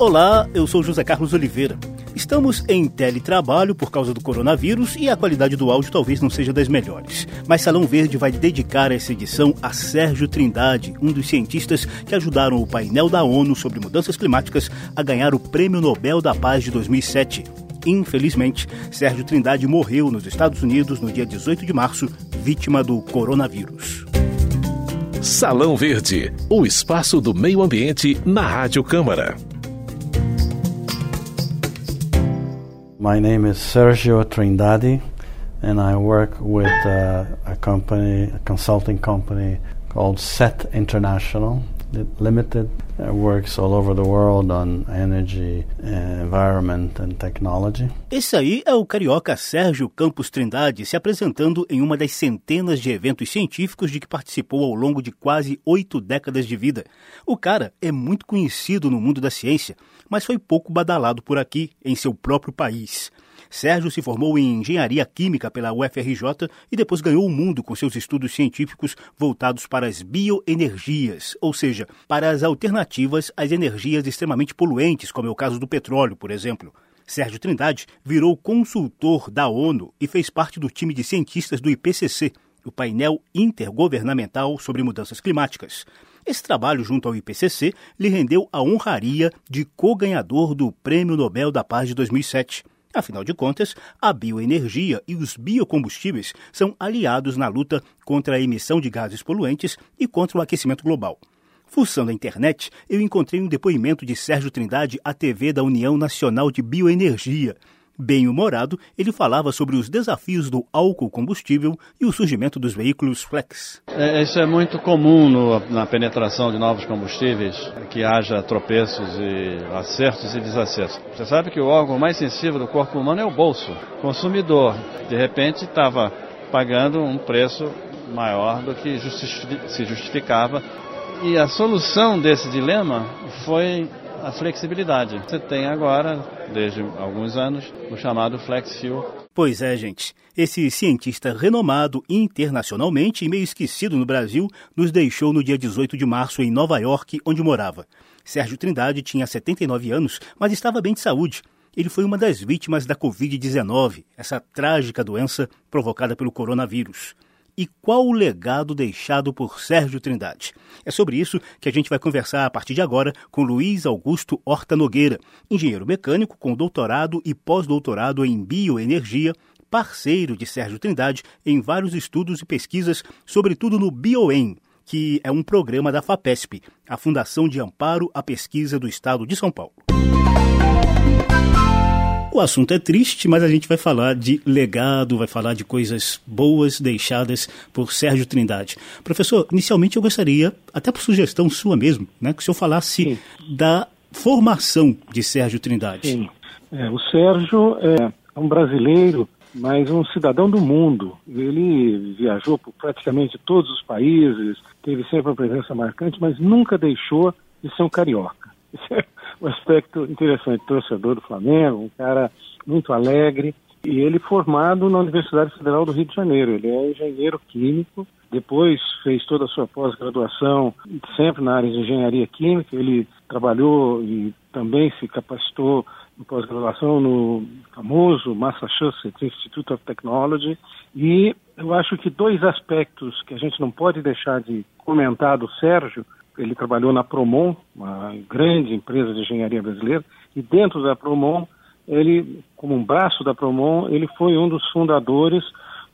Olá, eu sou José Carlos Oliveira. Estamos em teletrabalho por causa do coronavírus e a qualidade do áudio talvez não seja das melhores. Mas Salão Verde vai dedicar essa edição a Sérgio Trindade, um dos cientistas que ajudaram o painel da ONU sobre mudanças climáticas a ganhar o Prêmio Nobel da Paz de 2007. Infelizmente, Sérgio Trindade morreu nos Estados Unidos no dia 18 de março, vítima do coronavírus. Salão Verde, o espaço do meio ambiente na Rádio Câmara. My name is Sergio Trindade, and I work with uh, a company, a consulting company called SET International. Limited uh, works all over the world on energy, uh, environment and technology. Esse aí é o carioca Sérgio Campos Trindade se apresentando em uma das centenas de eventos científicos de que participou ao longo de quase oito décadas de vida. O cara é muito conhecido no mundo da ciência mas foi pouco badalado por aqui, em seu próprio país. Sérgio se formou em engenharia química pela UFRJ e depois ganhou o mundo com seus estudos científicos voltados para as bioenergias, ou seja, para as alternativas às energias extremamente poluentes, como é o caso do petróleo, por exemplo. Sérgio Trindade virou consultor da ONU e fez parte do time de cientistas do IPCC, o painel intergovernamental sobre mudanças climáticas. Esse trabalho junto ao IPCC lhe rendeu a honraria de co-ganhador do Prêmio Nobel da Paz de 2007. Afinal de contas, a bioenergia e os biocombustíveis são aliados na luta contra a emissão de gases poluentes e contra o aquecimento global. Fuçando a internet, eu encontrei um depoimento de Sérgio Trindade à TV da União Nacional de Bioenergia. Bem-humorado, ele falava sobre os desafios do álcool combustível e o surgimento dos veículos flex. É, isso é muito comum no, na penetração de novos combustíveis, que haja tropeços e acertos e desacertos. Você sabe que o órgão mais sensível do corpo humano é o bolso. O consumidor, de repente, estava pagando um preço maior do que justifi se justificava. E a solução desse dilema foi a flexibilidade. Você tem agora, desde alguns anos, o chamado Flex Fuel. Pois é, gente. Esse cientista renomado internacionalmente e meio esquecido no Brasil nos deixou no dia 18 de março em Nova York, onde morava. Sérgio Trindade tinha 79 anos, mas estava bem de saúde. Ele foi uma das vítimas da Covid-19, essa trágica doença provocada pelo coronavírus e qual o legado deixado por Sérgio Trindade. É sobre isso que a gente vai conversar a partir de agora com Luiz Augusto Horta Nogueira, engenheiro mecânico com doutorado e pós-doutorado em bioenergia, parceiro de Sérgio Trindade em vários estudos e pesquisas, sobretudo no BioEM, que é um programa da FAPESP, a Fundação de Amparo à Pesquisa do Estado de São Paulo. O assunto é triste, mas a gente vai falar de legado, vai falar de coisas boas deixadas por Sérgio Trindade. Professor, inicialmente eu gostaria, até por sugestão sua mesmo, né, que o senhor falasse Sim. da formação de Sérgio Trindade. Sim. É, o Sérgio é um brasileiro, mas um cidadão do mundo. Ele viajou por praticamente todos os países, teve sempre uma presença marcante, mas nunca deixou de ser um carioca. Isso é um aspecto interessante, torcedor do Flamengo, um cara muito alegre, e ele formado na Universidade Federal do Rio de Janeiro. Ele é engenheiro químico, depois fez toda a sua pós-graduação sempre na área de engenharia química. Ele trabalhou e também se capacitou em pós-graduação no famoso Massachusetts Institute of Technology. E eu acho que dois aspectos que a gente não pode deixar de comentar do Sérgio ele trabalhou na Promon, uma grande empresa de engenharia brasileira, e dentro da Promon, ele, como um braço da Promon, ele foi um dos fundadores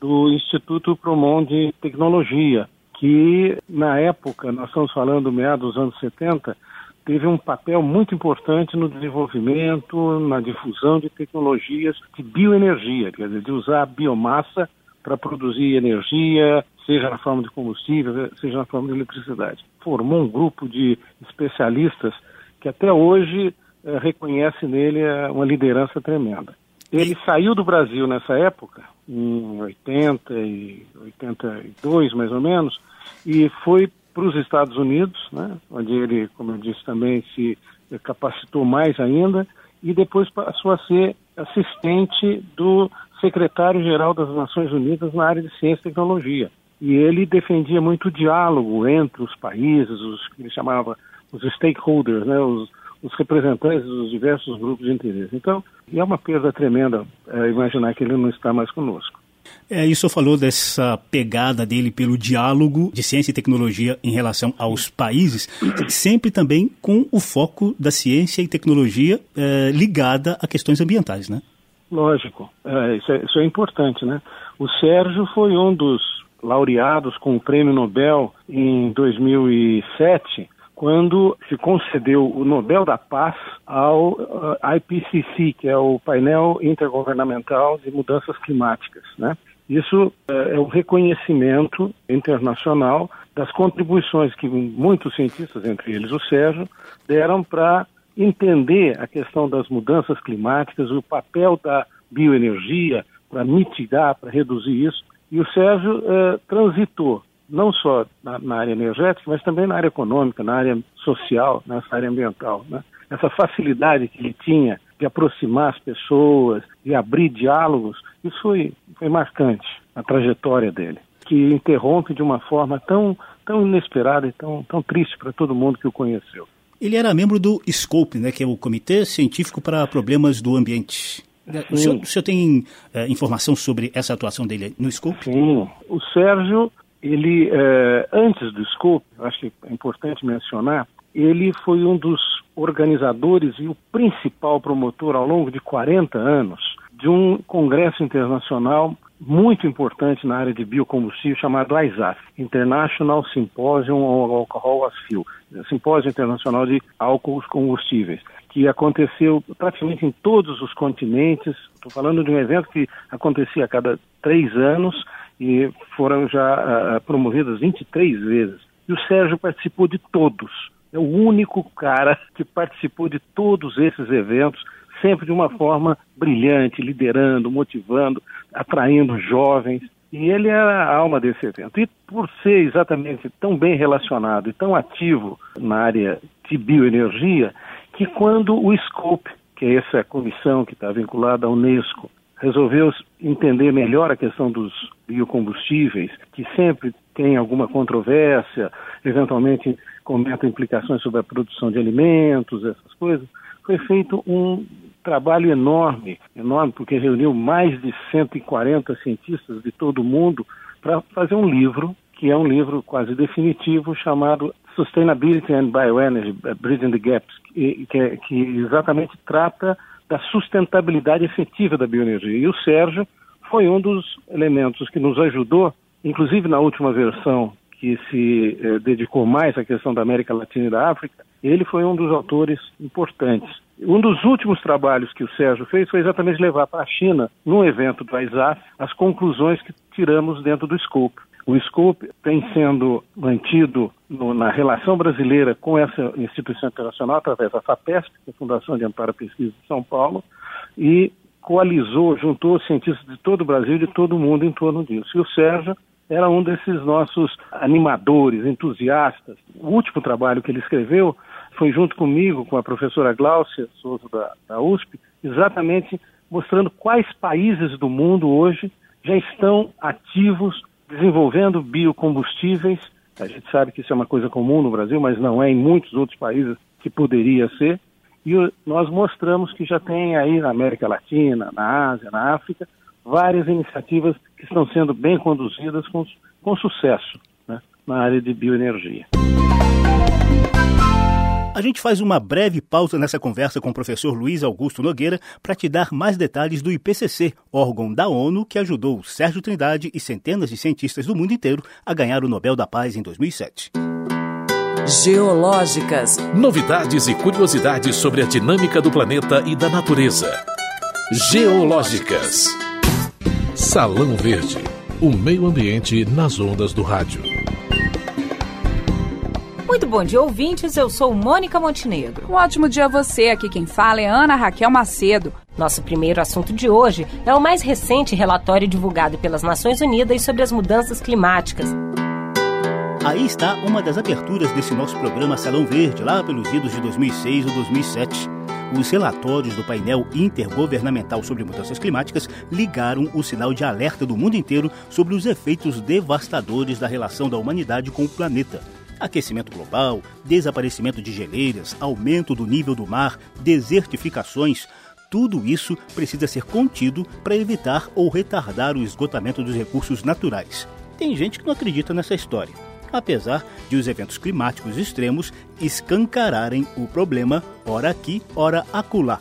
do Instituto Promon de Tecnologia, que na época, nós estamos falando meados dos anos 70, teve um papel muito importante no desenvolvimento, na difusão de tecnologias de bioenergia, quer dizer, de usar a biomassa para produzir energia, seja na forma de combustível, seja na forma de eletricidade. Formou um grupo de especialistas que até hoje eh, reconhece nele eh, uma liderança tremenda. Ele saiu do Brasil nessa época, em 80 e 82 mais ou menos, e foi para os Estados Unidos, né, onde ele, como eu disse também, se capacitou mais ainda, e depois passou a ser assistente do secretário-geral das Nações Unidas na área de ciência e tecnologia e ele defendia muito o diálogo entre os países, os que ele chamava os stakeholders, né, os, os representantes dos diversos grupos de interesse. Então, é uma perda tremenda é, imaginar que ele não está mais conosco. É, isso falou dessa pegada dele pelo diálogo de ciência e tecnologia em relação aos países, sempre também com o foco da ciência e tecnologia é, ligada a questões ambientais, né? Lógico, é, isso, é, isso é importante, né? O Sérgio foi um dos laureados com o Prêmio Nobel em 2007 quando se concedeu o Nobel da Paz ao uh, IPCC, que é o painel intergovernamental de mudanças climáticas, né? Isso uh, é um reconhecimento internacional das contribuições que muitos cientistas, entre eles o Sérgio, deram para entender a questão das mudanças climáticas, o papel da bioenergia para mitigar, para reduzir isso. E o Sérgio uh, transitou não só na, na, área energética, mas também na área econômica, na área social, nessa área ambiental. Né? Essa facilidade que ele tinha de aproximar as pessoas, de abrir diálogos, isso foi, foi marcante na trajetória dele, que interrompe de uma forma tão, tão inesperada e tão, tão triste para todo mundo que o conheceu. Ele era membro do SCOPE, né, que é o Comitê Científico para Problemas do Ambiente. O senhor, o senhor, tem é, informação sobre essa atuação dele no Scope? Sim. O Sérgio ele, eh, antes do Scope, acho que é importante mencionar, ele foi um dos organizadores e o principal promotor ao longo de 40 anos de um congresso internacional muito importante na área de biocombustível chamado ISAF, International Symposium on Alcohol as Fuel, Simpósio Internacional de Álcools Combustíveis, que aconteceu praticamente em todos os continentes. Estou falando de um evento que acontecia a cada três anos e foram já uh, promovidas 23 vezes. E o Sérgio participou de todos. É o único cara que participou de todos esses eventos, sempre de uma forma brilhante, liderando, motivando, atraindo jovens. E ele era a alma desse evento. E por ser exatamente tão bem relacionado e tão ativo na área de bioenergia, que quando o SCOPE, que é essa comissão que está vinculada à Unesco, resolveu entender melhor a questão dos biocombustíveis, que sempre tem alguma controvérsia, eventualmente comenta implicações sobre a produção de alimentos, essas coisas, foi feito um trabalho enorme, enorme, porque reuniu mais de 140 cientistas de todo o mundo para fazer um livro, que é um livro quase definitivo, chamado Sustainability and Bioenergy, Bridging the Gaps, que, que, que exatamente trata da sustentabilidade efetiva da bioenergia. E o Sérgio foi um dos elementos que nos ajudou, inclusive na última versão que se eh, dedicou mais à questão da América Latina e da África, ele foi um dos autores importantes. Um dos últimos trabalhos que o Sérgio fez foi exatamente levar para a China, num evento do ISAF, as conclusões que tiramos dentro do Scope. O Scope tem sendo mantido no, na relação brasileira com essa instituição internacional através da FAPESP, que é a Fundação de Amparo à Pesquisa de São Paulo, e coalizou, juntou cientistas de todo o Brasil e de todo o mundo em torno disso. E o Sérgio era um desses nossos animadores, entusiastas. O último trabalho que ele escreveu foi junto comigo, com a professora Gláucia Souza da, da USP, exatamente mostrando quais países do mundo hoje já estão ativos desenvolvendo biocombustíveis. A gente sabe que isso é uma coisa comum no Brasil, mas não é em muitos outros países que poderia ser. E nós mostramos que já tem aí na América Latina, na Ásia, na África, várias iniciativas que estão sendo bem conduzidas com, com sucesso né, na área de bioenergia. A gente faz uma breve pausa nessa conversa com o professor Luiz Augusto Nogueira para te dar mais detalhes do IPCC, órgão da ONU que ajudou Sérgio Trindade e centenas de cientistas do mundo inteiro a ganhar o Nobel da Paz em 2007. Geológicas. Novidades e curiosidades sobre a dinâmica do planeta e da natureza. Geológicas. Salão Verde. O meio ambiente nas ondas do rádio. Muito bom dia, ouvintes. Eu sou Mônica Montenegro. Um ótimo dia a você. Aqui quem fala é Ana Raquel Macedo. Nosso primeiro assunto de hoje é o mais recente relatório divulgado pelas Nações Unidas sobre as mudanças climáticas. Aí está uma das aberturas desse nosso programa Salão Verde, lá pelos idos de 2006 ou 2007. Os relatórios do painel intergovernamental sobre mudanças climáticas ligaram o sinal de alerta do mundo inteiro sobre os efeitos devastadores da relação da humanidade com o planeta Aquecimento global, desaparecimento de geleiras, aumento do nível do mar, desertificações, tudo isso precisa ser contido para evitar ou retardar o esgotamento dos recursos naturais. Tem gente que não acredita nessa história, apesar de os eventos climáticos extremos escancararem o problema, ora aqui, ora acolá.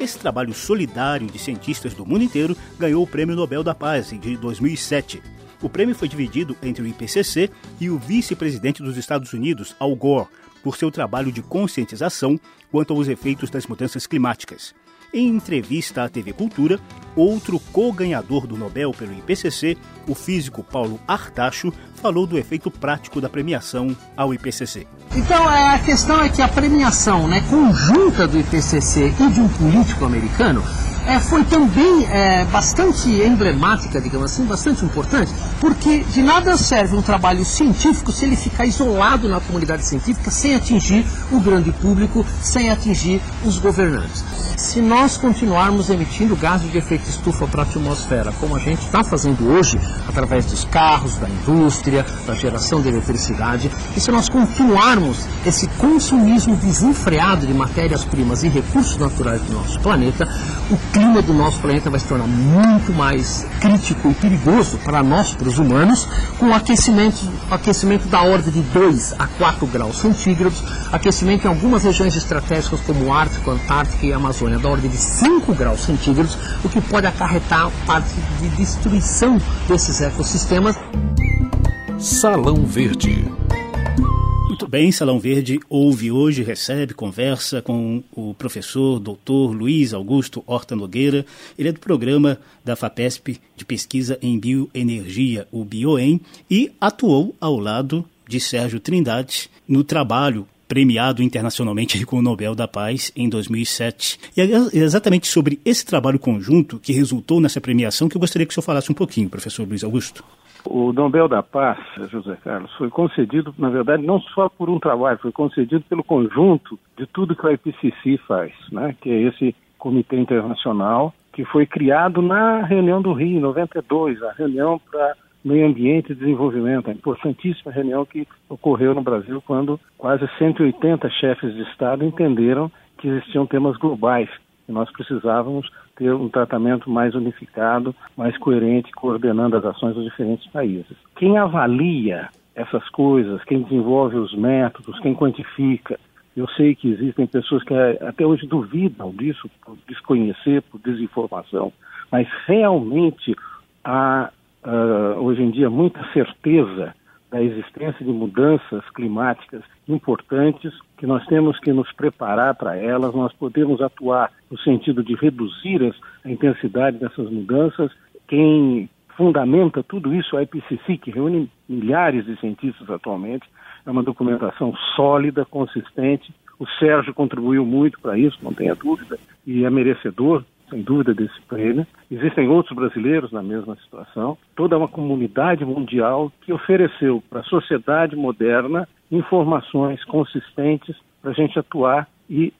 Esse trabalho solidário de cientistas do mundo inteiro ganhou o Prêmio Nobel da Paz de 2007. O prêmio foi dividido entre o IPCC e o vice-presidente dos Estados Unidos, Al Gore, por seu trabalho de conscientização quanto aos efeitos das mudanças climáticas. Em entrevista à TV Cultura, outro co-ganhador do Nobel pelo IPCC, o físico Paulo Artacho, falou do efeito prático da premiação ao IPCC. Então a questão é que a premiação né, conjunta do IPCC e de um político americano é, foi também é, bastante emblemática, digamos assim, bastante importante, porque de nada serve um trabalho científico se ele ficar isolado na comunidade científica sem atingir o grande público, sem atingir os governantes. Se nós continuarmos emitindo gases de efeito estufa para a atmosfera, como a gente está fazendo hoje, através dos carros, da indústria, da geração de eletricidade, e se nós continuarmos esse consumismo desenfreado de matérias-primas e recursos naturais do nosso planeta, o clima do nosso planeta vai se tornar muito mais crítico e perigoso para nós, para os humanos, com aquecimento, aquecimento da ordem de 2 a 4 graus centígrados, aquecimento em algumas regiões estratégicas como o Ártico, Antártica e Amazônia da ordem de 5 graus centígrados, o que pode acarretar parte de destruição desses ecossistemas. Salão Verde. Muito bem, Salão Verde ouve hoje, recebe, conversa com o professor doutor Luiz Augusto Horta Nogueira. Ele é do programa da FAPESP de pesquisa em bioenergia, o BioEM, e atuou ao lado de Sérgio Trindade no trabalho premiado internacionalmente com o Nobel da Paz em 2007. E é exatamente sobre esse trabalho conjunto que resultou nessa premiação que eu gostaria que o senhor falasse um pouquinho, professor Luiz Augusto. O Nobel da Paz, José Carlos, foi concedido, na verdade, não só por um trabalho, foi concedido pelo conjunto de tudo que o IPCC faz, né? que é esse comitê internacional que foi criado na reunião do Rio, em 92, a reunião para meio ambiente e desenvolvimento, a importantíssima reunião que ocorreu no Brasil quando quase 180 chefes de Estado entenderam que existiam temas globais e nós precisávamos ter um tratamento mais unificado, mais coerente, coordenando as ações dos diferentes países. Quem avalia essas coisas, quem desenvolve os métodos, quem quantifica, eu sei que existem pessoas que até hoje duvidam disso, por desconhecer, por desinformação, mas realmente há uh, hoje em dia muita certeza da existência de mudanças climáticas importantes que nós temos que nos preparar para elas, nós podemos atuar no sentido de reduzir a intensidade dessas mudanças. Quem fundamenta tudo isso é a IPCC, que reúne milhares de cientistas atualmente, é uma documentação sólida, consistente. O Sérgio contribuiu muito para isso, não tenha dúvida, e é merecedor sem dúvida, desse prêmio. Existem outros brasileiros na mesma situação. Toda uma comunidade mundial que ofereceu para a sociedade moderna informações consistentes para a gente atuar e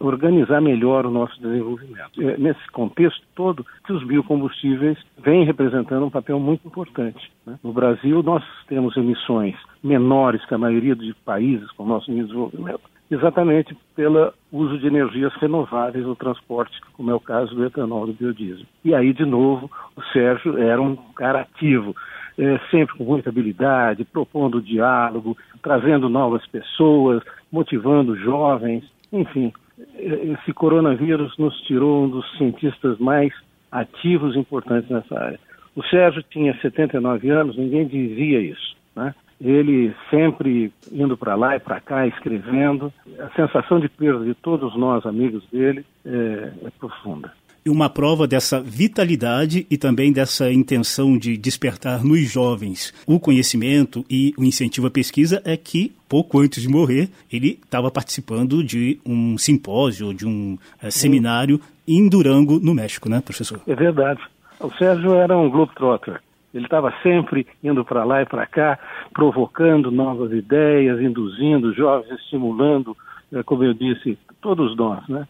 organizar melhor o nosso desenvolvimento. É nesse contexto todo que os biocombustíveis vêm representando um papel muito importante. Né? No Brasil, nós temos emissões menores que a maioria dos países com o nosso desenvolvimento, exatamente pelo uso de energias renováveis no transporte, como é o caso do etanol do biodiesel. E aí, de novo, o Sérgio era um cara ativo, é, sempre com muita habilidade, propondo diálogo, trazendo novas pessoas, motivando jovens, enfim. Esse coronavírus nos tirou um dos cientistas mais ativos e importantes nessa área. O Sérgio tinha 79 anos, ninguém dizia isso, né? Ele sempre indo para lá e para cá, escrevendo. A sensação de perda de todos nós, amigos dele, é, é profunda e uma prova dessa vitalidade e também dessa intenção de despertar nos jovens o conhecimento e o incentivo à pesquisa é que, pouco antes de morrer, ele estava participando de um simpósio, de um é, seminário em Durango, no México, né, professor? É verdade. O Sérgio era um globetrotter. Ele estava sempre indo para lá e para cá, provocando novas ideias, induzindo jovens, estimulando, eh, como eu disse, todos nós, né?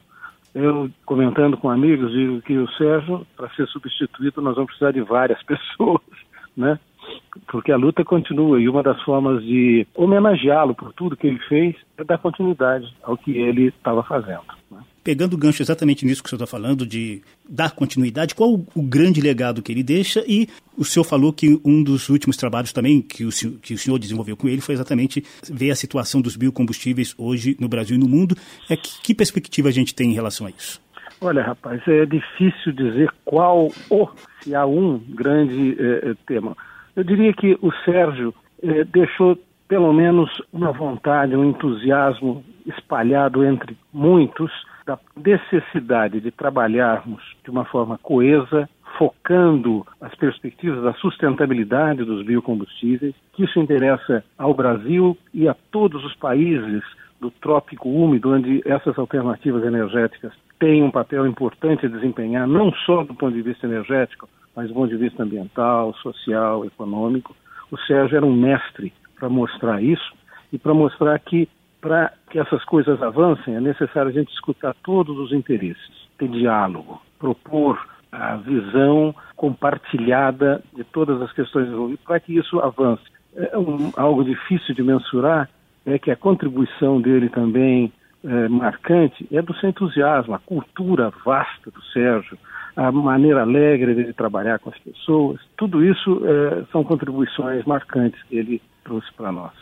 Eu, comentando com amigos, digo que o Sérgio, para ser substituído, nós vamos precisar de várias pessoas, né? porque a luta continua e uma das formas de homenageá-lo por tudo que ele fez é dar continuidade ao que ele estava fazendo. Né? Pegando o gancho exatamente nisso que o senhor está falando, de dar continuidade, qual o, o, grande legado que ele deixa? E o senhor falou que um dos últimos trabalhos também que o, que o senhor desenvolveu com ele foi exatamente ver a situação dos biocombustíveis hoje no Brasil e no mundo. É que, que perspectiva a gente tem em relação a isso? Olha, rapaz, é difícil dizer qual ou se há um grande eh, tema. Eu diria que o Sérgio eh, deixou pelo menos uma vontade, um entusiasmo espalhado entre muitos da necessidade de trabalharmos de uma forma coesa, focando as perspectivas da sustentabilidade dos biocombustíveis, que isso interessa ao Brasil e a todos os países do trópico úmido, onde essas alternativas energéticas têm um papel importante a desempenhar, não só do ponto de vista energético, mas do ponto de vista ambiental, social, econômico. O Sérgio era um mestre para mostrar isso e para mostrar que para que essas coisas avancem é necessário a gente escutar todos os interesses, ter diálogo, propor a visão compartilhada de todas as questões envolvidas para que isso avance. É um, algo difícil de mensurar, é que a contribuição dele também é, marcante é do seu entusiasmo, a cultura vasta do Sérgio, a maneira alegre de trabalhar com as pessoas. Tudo isso é, são contribuições marcantes que ele trouxe para nós.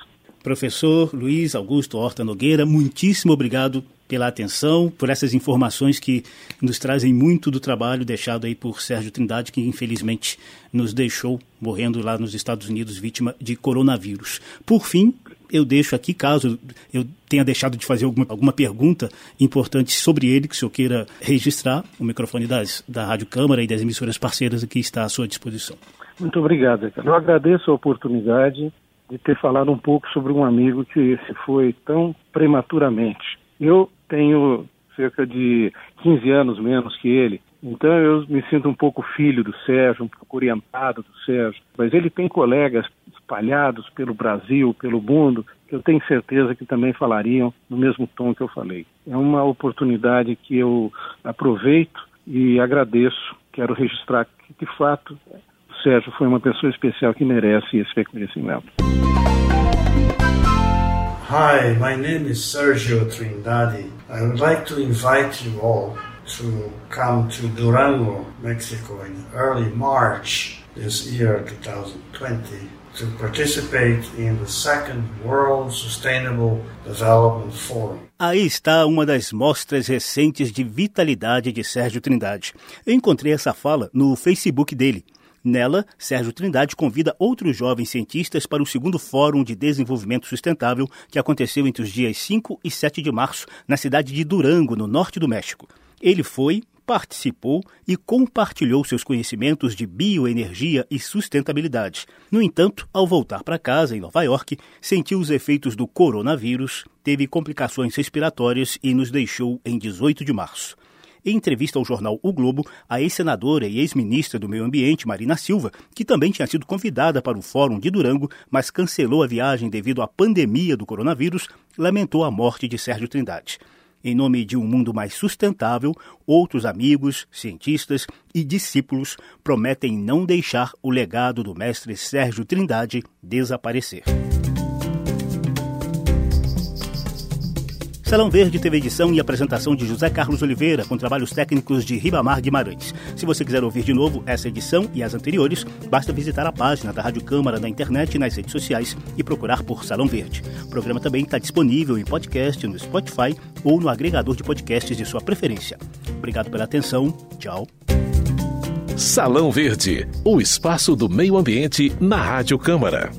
Professor Luiz Augusto Horta Nogueira, muitíssimo obrigado pela atenção, por essas informações que nos trazem muito do trabalho deixado aí por Sérgio Trindade, que infelizmente nos deixou morrendo lá nos Estados Unidos vítima de coronavírus. Por fim, eu deixo aqui, caso eu tenha deixado de fazer alguma, alguma pergunta importante sobre ele, que o senhor queira registrar, o microfone das, da Rádio Câmara e das emissoras parceiras aqui está à sua disposição. Muito obrigado, Eu agradeço a oportunidade de ter falado um pouco sobre um amigo que se foi tão prematuramente. Eu tenho cerca de 15 anos menos que ele, então eu me sinto um pouco filho do Sérgio, um pouco orientado do Sérgio, mas ele tem colegas espalhados pelo Brasil, pelo mundo, que eu tenho certeza que também falariam no mesmo tom que eu falei. É uma oportunidade que eu aproveito e agradeço. Quero registrar que, de fato, o Sérgio foi uma pessoa especial que merece esse reconhecimento. Hi, my name is Sergio Trindade. I would like to invite you all to come to Durango, Mexico in early March this year, 2020 to participate in the second World Sustainable Development Forum. Aí está uma das mostras recentes de vitalidade de Sérgio Trindade. Eu encontrei essa fala no Facebook dele. Nela, Sérgio Trindade convida outros jovens cientistas para o segundo Fórum de Desenvolvimento Sustentável que aconteceu entre os dias 5 e 7 de março na cidade de Durango, no norte do México. Ele foi, participou e compartilhou seus conhecimentos de bioenergia e sustentabilidade. No entanto, ao voltar para casa, em Nova York, sentiu os efeitos do coronavírus, teve complicações respiratórias e nos deixou em 18 de março. Em entrevista ao jornal O Globo, a ex-senadora e ex-ministra do Meio Ambiente, Marina Silva, que também tinha sido convidada para o Fórum de Durango, mas cancelou a viagem devido à pandemia do coronavírus, lamentou a morte de Sérgio Trindade. Em nome de um mundo mais sustentável, outros amigos, cientistas e discípulos prometem não deixar o legado do mestre Sérgio Trindade desaparecer. Salão Verde teve edição e apresentação de José Carlos Oliveira, com trabalhos técnicos de Ribamar Guimarães. Se você quiser ouvir de novo essa edição e as anteriores, basta visitar a página da Rádio Câmara na internet e nas redes sociais e procurar por Salão Verde. O programa também está disponível em podcast no Spotify ou no agregador de podcasts de sua preferência. Obrigado pela atenção. Tchau. Salão Verde, o espaço do meio ambiente na Rádio Câmara.